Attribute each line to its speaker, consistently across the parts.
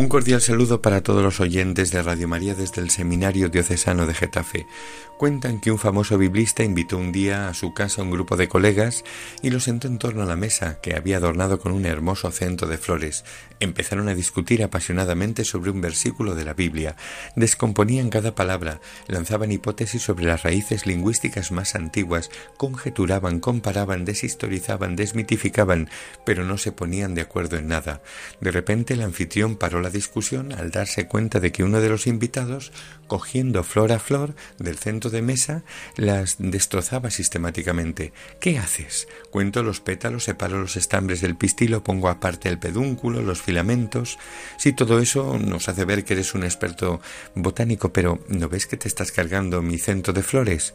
Speaker 1: Un cordial saludo para todos los oyentes de Radio María desde el Seminario Diocesano de Getafe. Cuentan que un famoso biblista invitó un día a su casa a un grupo de colegas y los sentó en torno a la mesa que había adornado con un hermoso centro de flores. Empezaron a discutir apasionadamente sobre un versículo de la Biblia, descomponían cada palabra, lanzaban hipótesis sobre las raíces lingüísticas más antiguas, conjeturaban, comparaban, deshistorizaban, desmitificaban, pero no se ponían de acuerdo en nada. De repente el anfitrión paró la discusión al darse cuenta de que uno de los invitados, cogiendo flor a flor del centro de mesa las destrozaba sistemáticamente. ¿Qué haces? Cuento los pétalos, separo los estambres del pistilo, pongo aparte el pedúnculo, los filamentos. Sí, todo eso nos hace ver que eres un experto botánico, pero ¿no ves que te estás cargando mi centro de flores?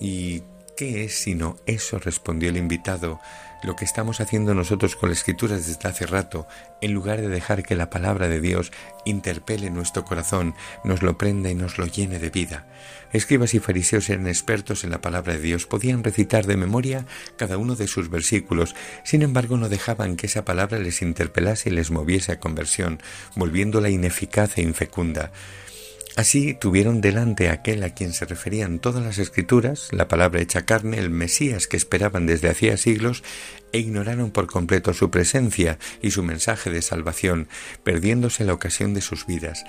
Speaker 1: ¿Y qué es sino eso? respondió el invitado lo que estamos haciendo nosotros con la escritura desde hace rato, en lugar de dejar que la palabra de Dios interpele nuestro corazón, nos lo prenda y nos lo llene de vida. Escribas y fariseos eran expertos en la palabra de Dios, podían recitar de memoria cada uno de sus versículos, sin embargo no dejaban que esa palabra les interpelase y les moviese a conversión, volviéndola ineficaz e infecunda. Así tuvieron delante aquel a quien se referían todas las escrituras, la palabra hecha carne, el Mesías que esperaban desde hacía siglos, e ignoraron por completo su presencia y su mensaje de salvación, perdiéndose la ocasión de sus vidas.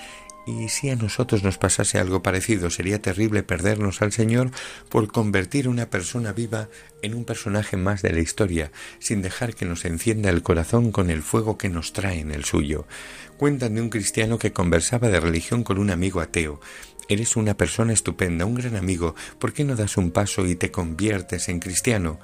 Speaker 1: Y si a nosotros nos pasase algo parecido, sería terrible perdernos al Señor por convertir una persona viva en un personaje más de la historia, sin dejar que nos encienda el corazón con el fuego que nos trae en el suyo. Cuentan de un cristiano que conversaba de religión con un amigo ateo. Eres una persona estupenda, un gran amigo, ¿por qué no das un paso y te conviertes en cristiano?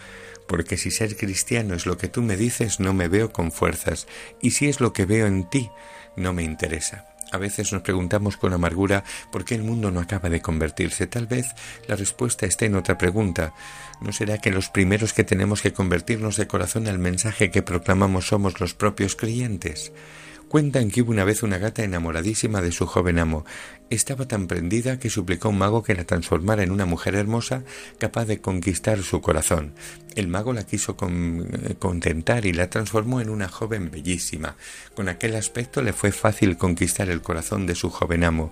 Speaker 1: Porque si ser cristiano es lo que tú me dices, no me veo con fuerzas, y si es lo que veo en ti, no me interesa. A veces nos preguntamos con amargura por qué el mundo no acaba de convertirse. Tal vez la respuesta esté en otra pregunta. ¿No será que los primeros que tenemos que convertirnos de corazón al mensaje que proclamamos somos los propios creyentes? Cuentan que hubo una vez una gata enamoradísima de su joven amo. Estaba tan prendida que suplicó a un mago que la transformara en una mujer hermosa capaz de conquistar su corazón. El mago la quiso eh, contentar y la transformó en una joven bellísima. Con aquel aspecto le fue fácil conquistar el corazón de su joven amo,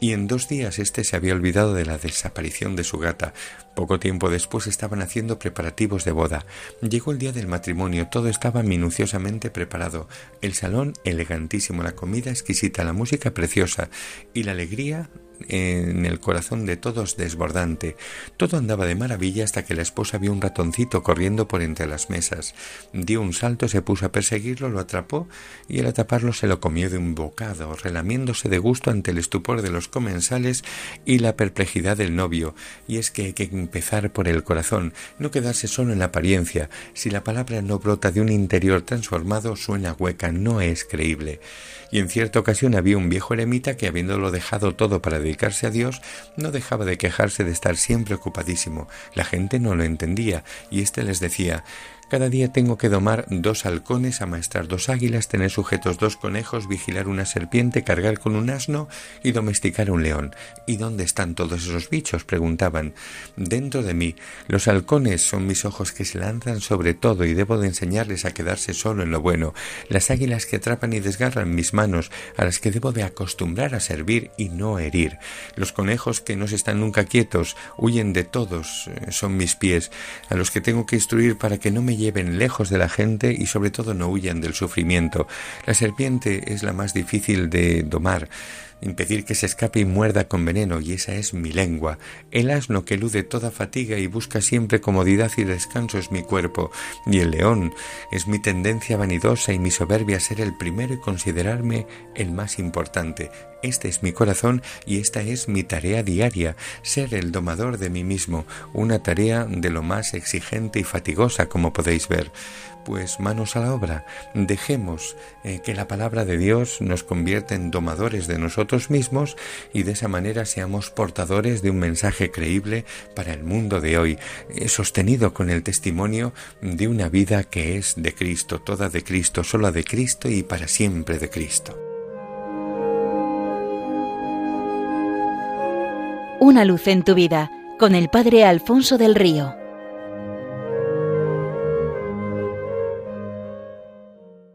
Speaker 1: y en dos días éste se había olvidado de la desaparición de su gata. Poco tiempo después estaban haciendo preparativos de boda. Llegó el día del matrimonio, todo estaba minuciosamente preparado. El salón elegantísimo, la comida exquisita, la música preciosa y la alegría en el corazón de todos desbordante. Todo andaba de maravilla hasta que la esposa vio un ratoncito corriendo por entre las mesas. Dio un salto, se puso a perseguirlo, lo atrapó y al atraparlo se lo comió de un bocado, relamiéndose de gusto ante el estupor de los comensales y la perplejidad del novio. Y es que hay que empezar por el corazón, no quedarse solo en la apariencia. Si la palabra no brota de un interior transformado, suena hueca, no es creíble y en cierta ocasión había un viejo eremita que habiéndolo dejado todo para dedicarse a Dios, no dejaba de quejarse de estar siempre ocupadísimo. La gente no lo entendía, y éste les decía cada día tengo que domar dos halcones, amaestrar dos águilas, tener sujetos dos conejos, vigilar una serpiente, cargar con un asno y domesticar un león. ¿Y dónde están todos esos bichos? preguntaban. Dentro de mí. Los halcones son mis ojos que se lanzan sobre todo y debo de enseñarles a quedarse solo en lo bueno. Las águilas que atrapan y desgarran mis manos, a las que debo de acostumbrar a servir y no herir. Los conejos que no se están nunca quietos, huyen de todos, eh, son mis pies, a los que tengo que instruir para que no lleven lejos de la gente y sobre todo no huyan del sufrimiento. La serpiente es la más difícil de domar, impedir que se escape y muerda con veneno, y esa es mi lengua. El asno que elude toda fatiga y busca siempre comodidad y descanso es mi cuerpo, y el león es mi tendencia vanidosa y mi soberbia ser el primero y considerarme el más importante. Este es mi corazón y esta es mi tarea diaria, ser el domador de mí mismo, una tarea de lo más exigente y fatigosa, como podéis ver pues manos a la obra. Dejemos eh, que la palabra de Dios nos convierta en domadores de nosotros mismos y de esa manera seamos portadores de un mensaje creíble para el mundo de hoy, eh, sostenido con el testimonio de una vida que es de Cristo, toda de Cristo, sola de Cristo y para siempre de Cristo.
Speaker 2: Una luz en tu vida con el Padre Alfonso del Río.